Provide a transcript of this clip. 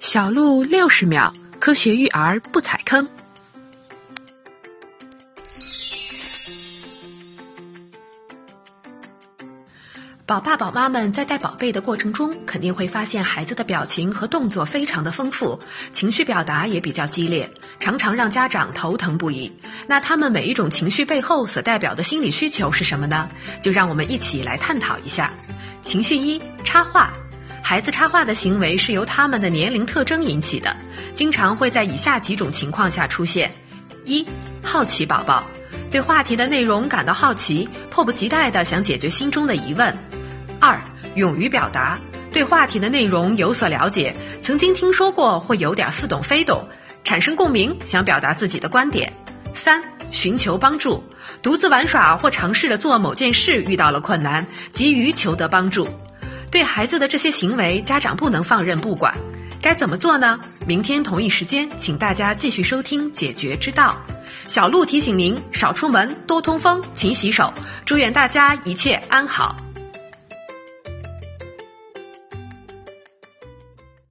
小鹿六十秒，科学育儿不踩坑。宝爸宝妈们在带宝贝的过程中，肯定会发现孩子的表情和动作非常的丰富，情绪表达也比较激烈，常常让家长头疼不已。那他们每一种情绪背后所代表的心理需求是什么呢？就让我们一起来探讨一下。情绪一：插话。孩子插话的行为是由他们的年龄特征引起的，经常会在以下几种情况下出现：一、好奇宝宝，对话题的内容感到好奇，迫不及待地想解决心中的疑问；二、勇于表达，对话题的内容有所了解，曾经听说过或有点似懂非懂，产生共鸣，想表达自己的观点；三、寻求帮助，独自玩耍或尝试着做某件事遇到了困难，急于求得帮助。对孩子的这些行为，家长不能放任不管，该怎么做呢？明天同一时间，请大家继续收听《解决之道》。小鹿提醒您：少出门，多通风，勤洗手。祝愿大家一切安好。